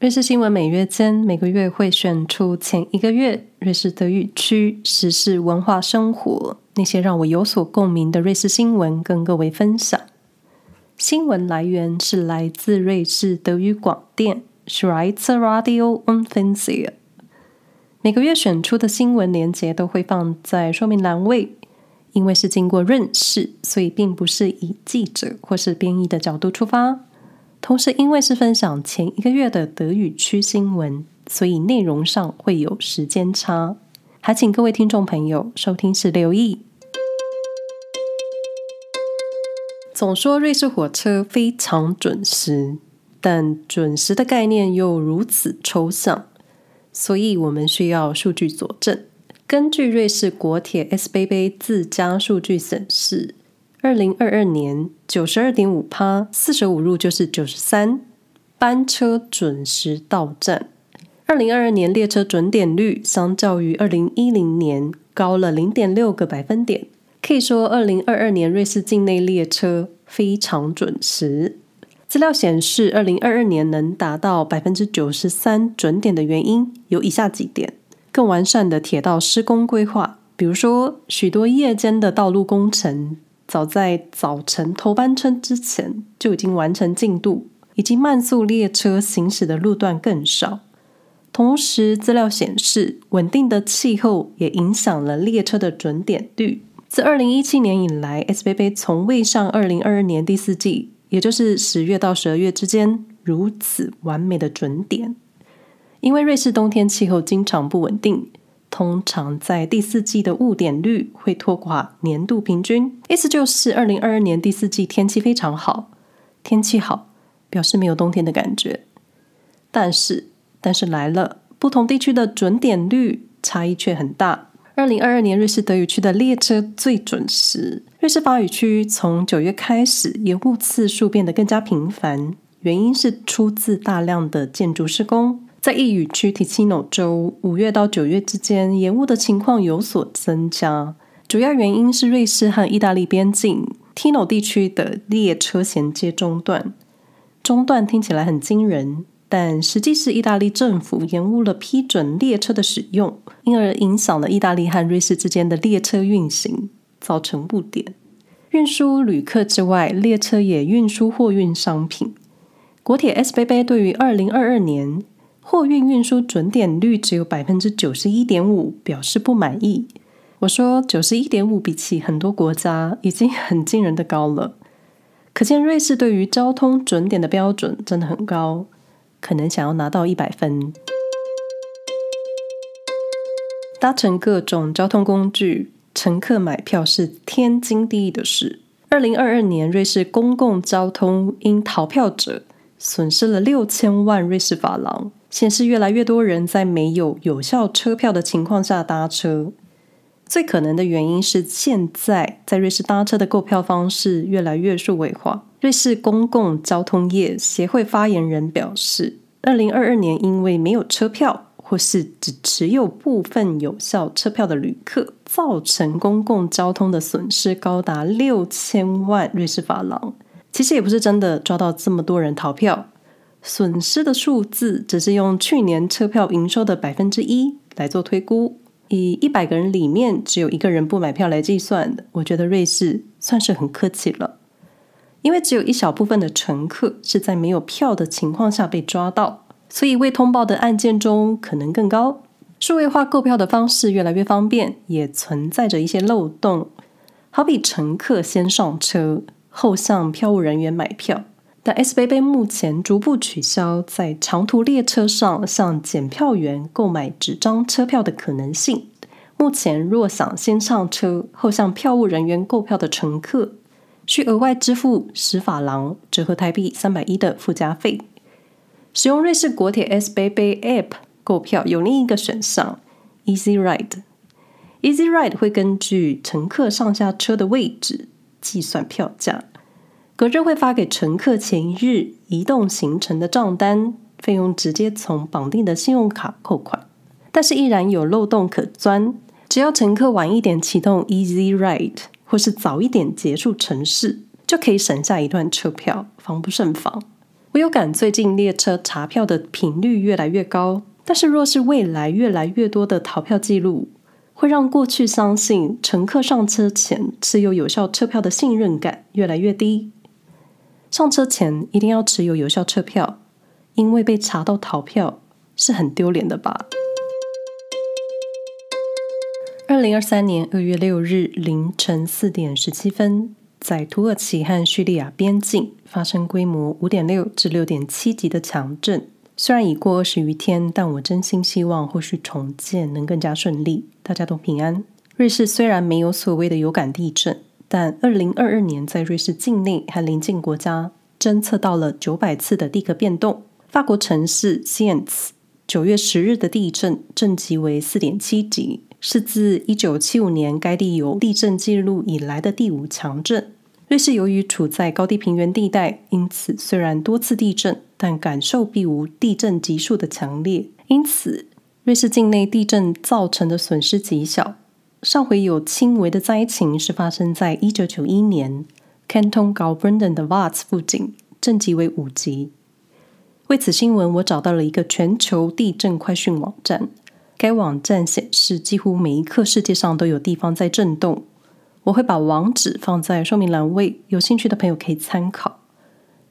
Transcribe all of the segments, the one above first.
瑞士新闻每月间每个月会选出前一个月瑞士德语区时事、文化、生活那些让我有所共鸣的瑞士新闻，跟各位分享。新闻来源是来自瑞士德语广电 Schweizer Radio und Fernsehen。每个月选出的新闻连接都会放在说明栏位，因为是经过润饰，所以并不是以记者或是编译的角度出发。同时，因为是分享前一个月的德语区新闻，所以内容上会有时间差，还请各位听众朋友收听时留意。总说瑞士火车非常准时，但准时的概念又如此抽象，所以我们需要数据佐证。根据瑞士国铁 SBB 自家数据显示。二零二二年九十二点五趴，四舍五入就是九十三班车准时到站。二零二二年列车准点率相较于二零一零年高了零点六个百分点，可以说二零二二年瑞士境内列车非常准时。资料显示，二零二二年能达到百分之九十三准点的原因有以下几点：更完善的铁道施工规划，比如说许多夜间的道路工程。早在早晨头班车之前就已经完成进度，以及慢速列车行驶的路段更少。同时，资料显示，稳定的气候也影响了列车的准点率。自二零一七年以来，SBB 从未上二零二二年第四季，也就是十月到十二月之间如此完美的准点。因为瑞士冬天气候经常不稳定。通常在第四季的误点率会拖垮年度平均，意思就是二零二二年第四季天气非常好，天气好表示没有冬天的感觉。但是，但是来了，不同地区的准点率差异却很大。二零二二年瑞士德语区的列车最准时，瑞士法语区从九月开始延误次数变得更加频繁，原因是出自大量的建筑施工。在意语区提奇诺州，五月到九月之间，延误的情况有所增加。主要原因是瑞士和意大利边境提诺地区的列车衔接中断。中断听起来很惊人，但实际是意大利政府延误了批准列车的使用，因而影响了意大利和瑞士之间的列车运行，造成误点。运输旅客之外，列车也运输货运商品。国铁 SBB 对于二零二二年货运运输准点率只有百分之九十一点五，表示不满意。我说九十一点五比起很多国家已经很惊人的高了，可见瑞士对于交通准点的标准真的很高，可能想要拿到一百分。搭乘各种交通工具，乘客买票是天经地义的事。二零二二年，瑞士公共交通因逃票者损失了六千万瑞士法郎。显示越来越多人在没有有效车票的情况下搭车，最可能的原因是现在在瑞士搭车的购票方式越来越数位化。瑞士公共交通业协会发言人表示，二零二二年因为没有车票或是只持有部分有效车票的旅客，造成公共交通的损失高达六千万瑞士法郎。其实也不是真的抓到这么多人逃票。损失的数字只是用去年车票营收的百分之一来做推估，以一百个人里面只有一个人不买票来计算，我觉得瑞士算是很客气了。因为只有一小部分的乘客是在没有票的情况下被抓到，所以未通报的案件中可能更高。数位化购票的方式越来越方便，也存在着一些漏洞，好比乘客先上车，后向票务人员买票。但 SBB 目前逐步取消在长途列车上向检票员购买纸张车票的可能性。目前，若想先上车后向票务人员购票的乘客，需额外支付十法郎（折合台币三百一）的附加费。使用瑞士国铁 SBB App 购票有另一个选项 Easy Ride。Easy Ride 会根据乘客上下车的位置计算票价。隔日会发给乘客前一日移动行程的账单，费用直接从绑定的信用卡扣款，但是依然有漏洞可钻。只要乘客晚一点启动 Easy Ride，或是早一点结束程式，就可以省下一段车票，防不胜防。我有感最近列车查票的频率越来越高，但是若是未来越来越多的逃票记录，会让过去相信乘客上车前持有有效车票的信任感越来越低。上车前一定要持有有效车票，因为被查到逃票是很丢脸的吧？二零二三年二月六日凌晨四点十七分。在土耳其和叙利亚边境发生规模五点六至六点七级的强震，虽然已过二十余天，但我真心希望后续重建能更加顺利，大家都平安。瑞士虽然没有所谓的有感地震，但二零二二年在瑞士境内和邻近国家侦测到了九百次的地壳变动。法国城市西恩茨九月十日的地震震级为四点七级。是自一九七五年该地有地震记录以来的第五强震。瑞士由于处在高地平原地带，因此虽然多次地震，但感受并无地震级数的强烈。因此，瑞士境内地震造成的损失极小。上回有轻微的灾情是发生在一九九一年，Canton Graubünden 的 Waadt 附近，震级为五级。为此新闻，我找到了一个全球地震快讯网站。该网站显示，几乎每一刻世界上都有地方在震动。我会把网址放在说明栏位，有兴趣的朋友可以参考。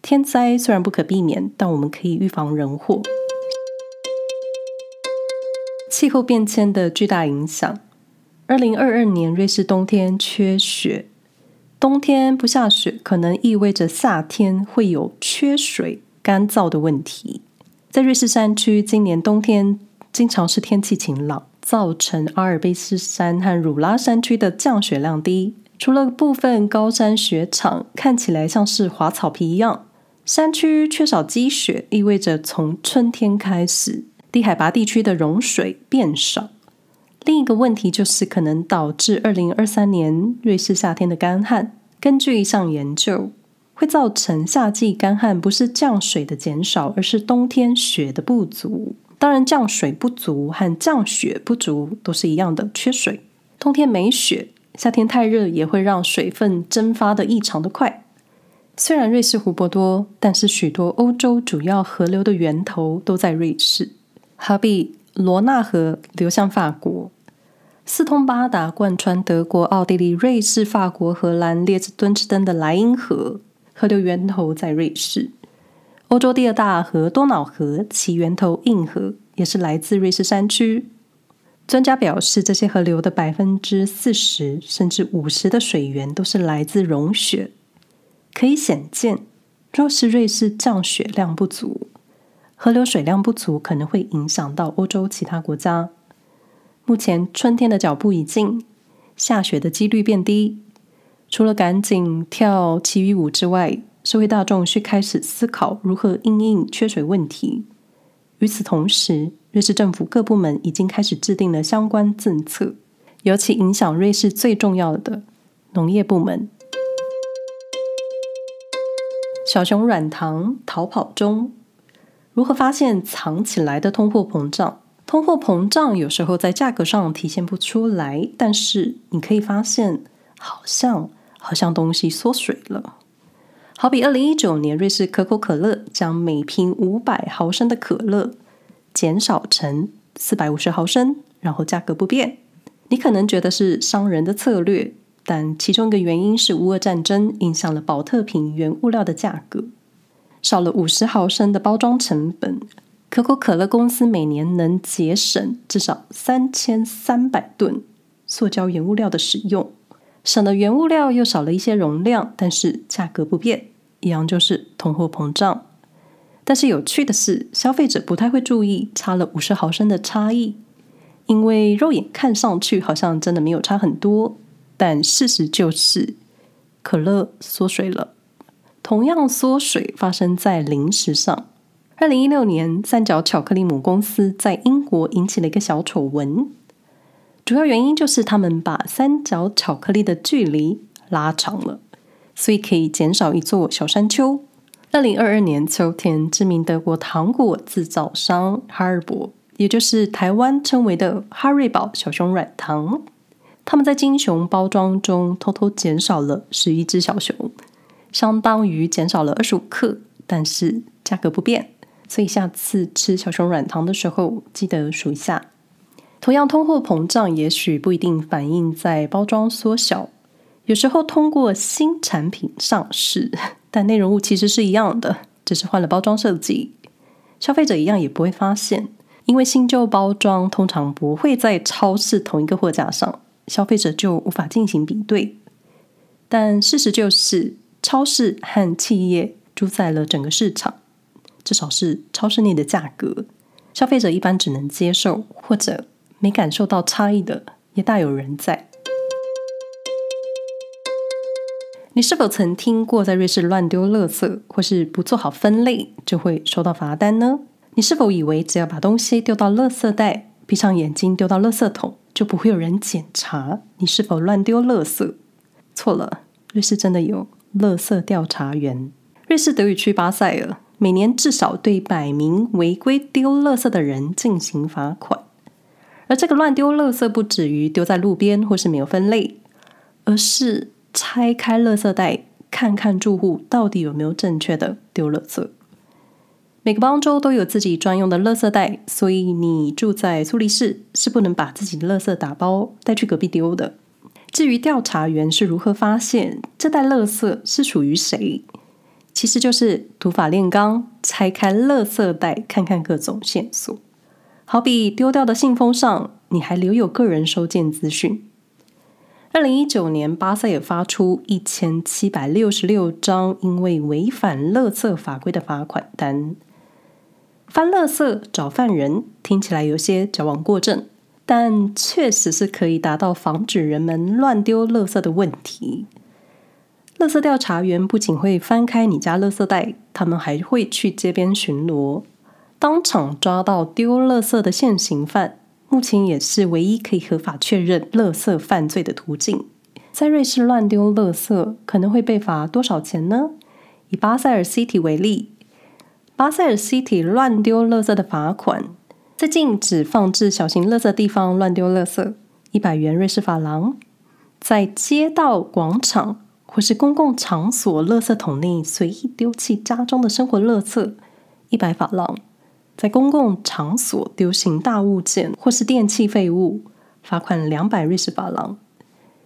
天灾虽然不可避免，但我们可以预防人祸。气候变迁的巨大影响。二零二二年瑞士冬天缺雪，冬天不下雪可能意味着夏天会有缺水、干燥的问题。在瑞士山区，今年冬天。经常是天气晴朗，造成阿尔卑斯山和鲁拉山区的降雪量低。除了部分高山雪场看起来像是滑草皮一样，山区缺少积雪，意味着从春天开始，低海拔地区的融水变少。另一个问题就是可能导致二零二三年瑞士夏天的干旱。根据一项研究，会造成夏季干旱不是降水的减少，而是冬天雪的不足。当然，降水不足和降雪不足都是一样的，缺水。冬天没雪，夏天太热也会让水分蒸发得异常的快。虽然瑞士湖泊多，但是许多欧洲主要河流的源头都在瑞士。好比罗纳河流向法国，四通八达贯穿德国、奥地利、瑞士、法国、荷兰、列支敦士登的莱茵河，河流源头在瑞士。欧洲第二大河多瑙河，其源头印河也是来自瑞士山区。专家表示，这些河流的百分之四十甚至五十的水源都是来自融雪。可以显见，若是瑞士降雪量不足，河流水量不足可能会影响到欧洲其他国家。目前春天的脚步已近，下雪的几率变低，除了赶紧跳祈雨舞之外，社会大众需开始思考如何应应缺水问题。与此同时，瑞士政府各部门已经开始制定了相关政策，尤其影响瑞士最重要的农业部门。小熊软糖逃跑中，如何发现藏起来的通货膨胀？通货膨胀有时候在价格上体现不出来，但是你可以发现，好像好像东西缩水了。好比二零一九年，瑞士可口可乐将每瓶五百毫升的可乐减少成四百五十毫升，然后价格不变。你可能觉得是商人的策略，但其中一个原因是乌俄战争影响了宝特瓶原物料的价格，少了五十毫升的包装成本，可口可乐公司每年能节省至少三千三百吨塑胶原物料的使用。省了原物料，又少了一些容量，但是价格不变，一样就是通货膨胀。但是有趣的是，消费者不太会注意差了五十毫升的差异，因为肉眼看上去好像真的没有差很多，但事实就是可乐缩水了。同样缩水发生在零食上。二零一六年，三角巧克力母公司在英国引起了一个小丑闻。主要原因就是他们把三角巧克力的距离拉长了，所以可以减少一座小山丘。二零二二年秋天，知名德国糖果制造商哈尔伯，也就是台湾称为的哈瑞堡小熊软糖，他们在金熊包装中偷偷减少了十一只小熊，相当于减少了二十五克，但是价格不变。所以下次吃小熊软糖的时候，记得数一下。同样，通货膨胀也许不一定反映在包装缩小，有时候通过新产品上市，但内容物其实是一样的，只是换了包装设计。消费者一样也不会发现，因为新旧包装通常不会在超市同一个货架上，消费者就无法进行比对。但事实就是，超市和企业主宰了整个市场。至少是超市内的价格，消费者一般只能接受或者没感受到差异的，也大有人在。你是否曾听过在瑞士乱丢垃圾，或是不做好分类就会收到罚单呢？你是否以为只要把东西丢到垃圾袋，闭上眼睛丢到垃圾桶，就不会有人检查你是否乱丢垃圾？错了，瑞士真的有垃圾调查员。瑞士德语区巴塞尔。每年至少对百名违规丢垃圾的人进行罚款，而这个乱丢垃圾不止于丢在路边或是没有分类，而是拆开垃圾袋看看住户到底有没有正确的丢垃圾。每个邦州都有自己专用的垃圾袋，所以你住在苏黎世是不能把自己的垃圾打包带去隔壁丢的。至于调查员是如何发现这袋垃圾是属于谁？其实就是土法炼钢，拆开垃圾袋，看看各种线索。好比丢掉的信封上，你还留有个人收件资讯。二零一九年，巴塞尔发出一千七百六十六张因为违反垃圾法规的罚款单。翻垃圾找犯人，听起来有些矫枉过正，但确实是可以达到防止人们乱丢垃圾的问题。垃圾调查员不仅会翻开你家垃圾袋，他们还会去街边巡逻，当场抓到丢垃圾的现行犯。目前也是唯一可以合法确认垃圾犯罪的途径。在瑞士乱丢垃圾可能会被罚多少钱呢？以巴塞尔 City 为例，巴塞尔 City 乱丢垃圾的罚款，在禁止放置小型垃圾的地方乱丢垃圾，一百元瑞士法郎；在街道广场。或是公共场所垃圾桶内随意丢弃家中的生活垃圾，一百法郎；在公共场所丢弃大物件或是电器废物，罚款两百瑞士法郎；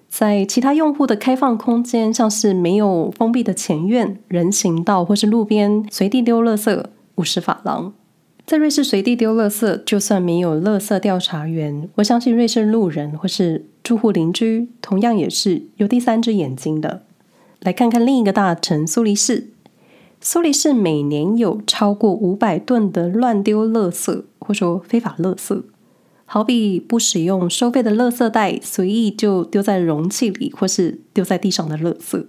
在其他用户的开放空间，像是没有封闭的前院、人行道或是路边随地丢垃圾，五十法郎。在瑞士随地丢垃圾，就算没有垃圾调查员，我相信瑞士路人或是住户邻居，同样也是有第三只眼睛的。来看看另一个大城苏黎世。苏黎世每年有超过五百吨的乱丢垃圾，或说非法垃圾，好比不使用收费的垃圾袋，随意就丢在容器里，或是丢在地上的垃圾，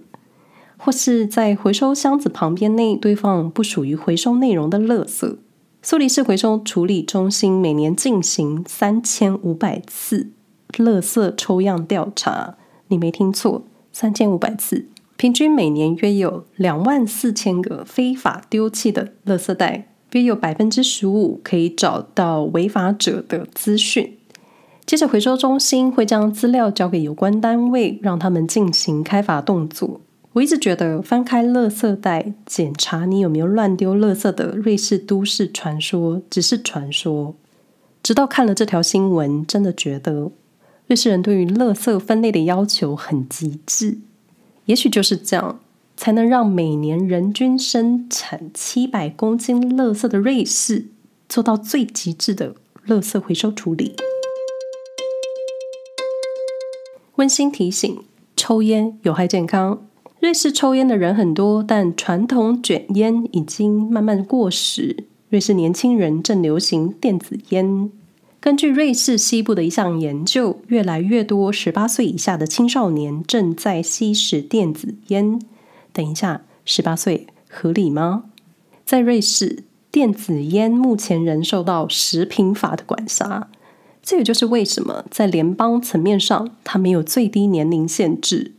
或是在回收箱子旁边内堆放不属于回收内容的垃圾。苏黎世回收处理中心每年进行三千五百次垃圾抽样调查，你没听错，三千五百次。平均每年约有两万四千个非法丢弃的垃圾袋，约有百分之十五可以找到违法者的资讯。接着，回收中心会将资料交给有关单位，让他们进行开罚动作。我一直觉得翻开垃圾袋检查你有没有乱丢垃圾的瑞士都市传说只是传说，直到看了这条新闻，真的觉得瑞士人对于垃圾分类的要求很极致。也许就是这样，才能让每年人均生产七百公斤垃圾的瑞士做到最极致的垃圾回收处理。温馨提醒：抽烟有害健康。瑞士抽烟的人很多，但传统卷烟已经慢慢过时。瑞士年轻人正流行电子烟。根据瑞士西部的一项研究，越来越多十八岁以下的青少年正在吸食电子烟。等一下，十八岁合理吗？在瑞士，电子烟目前仍受到食品法的管辖。这也就是为什么在联邦层面上，它没有最低年龄限制。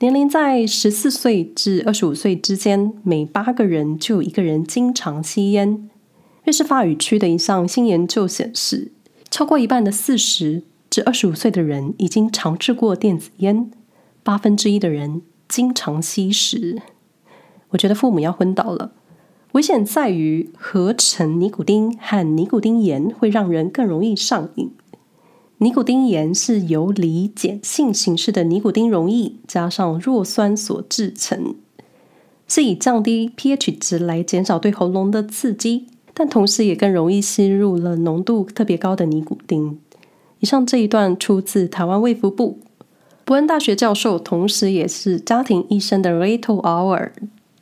年龄在十四岁至二十五岁之间，每八个人就有一个人经常吸烟。瑞士法语区的一项新研究显示，超过一半的四十至二十五岁的人已经尝试过电子烟，八分之一的人经常吸食。我觉得父母要昏倒了。危险在于合成尼古丁和尼古丁盐会让人更容易上瘾。尼古丁盐是由离碱性形式的尼古丁溶液加上弱酸所制成，是以降低 pH 值来减少对喉咙的刺激，但同时也更容易吸入了浓度特别高的尼古丁。以上这一段出自台湾卫福部伯恩大学教授，同时也是家庭医生的 Reto Auer。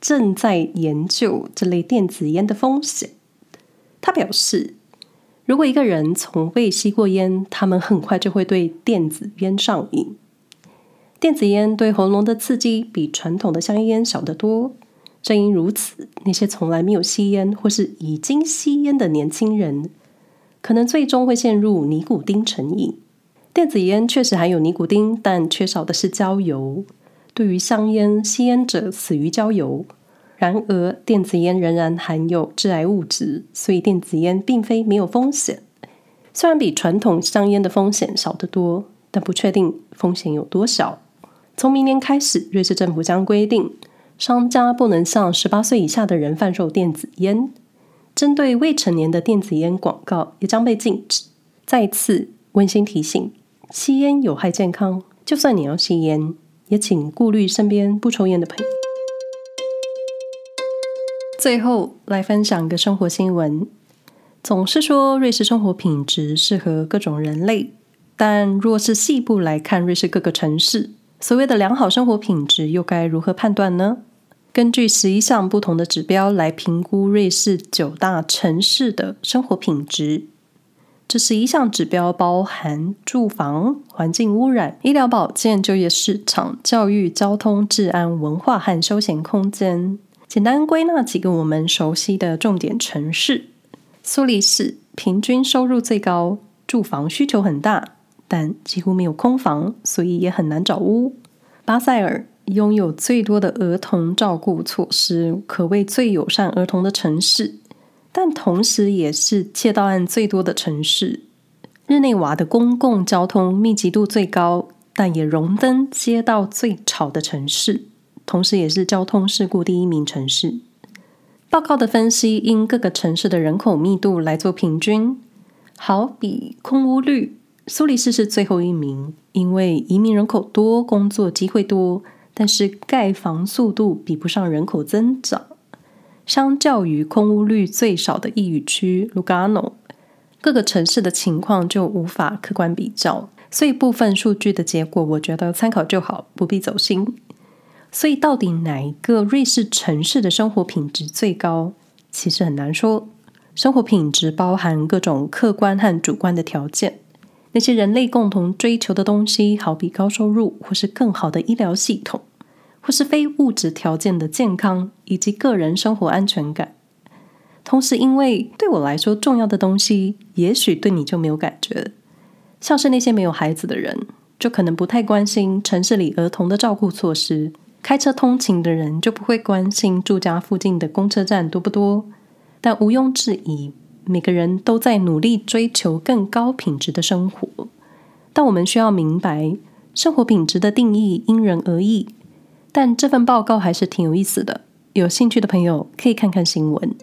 正在研究这类电子烟的风险。他表示，如果一个人从未吸过烟，他们很快就会对电子烟上瘾。电子烟对喉咙的刺激比传统的香烟小得多。正因如此，那些从来没有吸烟或是已经吸烟的年轻人，可能最终会陷入尼古丁成瘾。电子烟确实含有尼古丁，但缺少的是焦油。对于香烟，吸烟者死于焦油。然而，电子烟仍然含有致癌物质，所以电子烟并非没有风险。虽然比传统香烟的风险少得多，但不确定风险有多小。从明年开始，瑞士政府将规定，商家不能向十八岁以下的人贩售电子烟。针对未成年的电子烟广告也将被禁止。再次温馨提醒：吸烟有害健康，就算你要吸烟。也请顾虑身边不抽烟的朋友。最后来分享一个生活新闻。总是说瑞士生活品质适合各种人类，但若是细部来看瑞士各个城市，所谓的良好生活品质又该如何判断呢？根据十一项不同的指标来评估瑞士九大城市的生活品质。这十一项指标包含住房、环境污染、医疗保健、就业市场、教育、交通、治安、文化和休闲空间。简单归纳几个我们熟悉的重点城市：苏黎世平均收入最高，住房需求很大，但几乎没有空房，所以也很难找屋。巴塞尔拥有最多的儿童照顾措施，可谓最友善儿童的城市。但同时也是窃盗案最多的城市。日内瓦的公共交通密集度最高，但也荣登街道最吵的城市，同时也是交通事故第一名城市。报告的分析因各个城市的人口密度来做平均，好比空屋率，苏黎世是最后一名，因为移民人口多，工作机会多，但是盖房速度比不上人口增长。相较于空屋率最少的异语区卢加诺，各个城市的情况就无法客观比较，所以部分数据的结果，我觉得参考就好，不必走心。所以到底哪一个瑞士城市的生活品质最高，其实很难说。生活品质包含各种客观和主观的条件，那些人类共同追求的东西，好比高收入或是更好的医疗系统。或是非物质条件的健康以及个人生活安全感，同时，因为对我来说重要的东西，也许对你就没有感觉。像是那些没有孩子的人，就可能不太关心城市里儿童的照顾措施；开车通勤的人就不会关心住家附近的公车站多不多。但毋庸置疑，每个人都在努力追求更高品质的生活。但我们需要明白，生活品质的定义因人而异。但这份报告还是挺有意思的，有兴趣的朋友可以看看新闻。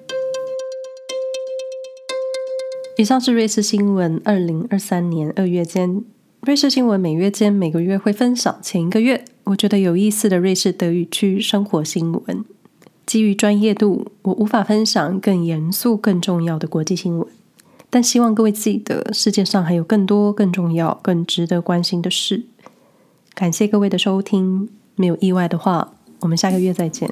以上是瑞士新闻二零二三年二月间。瑞士新闻每月间每个月会分享前一个月我觉得有意思的瑞士德语区生活新闻。基于专业度，我无法分享更严肃、更重要的国际新闻，但希望各位记得，世界上还有更多、更重要、更值得关心的事。感谢各位的收听。没有意外的话，我们下个月再见。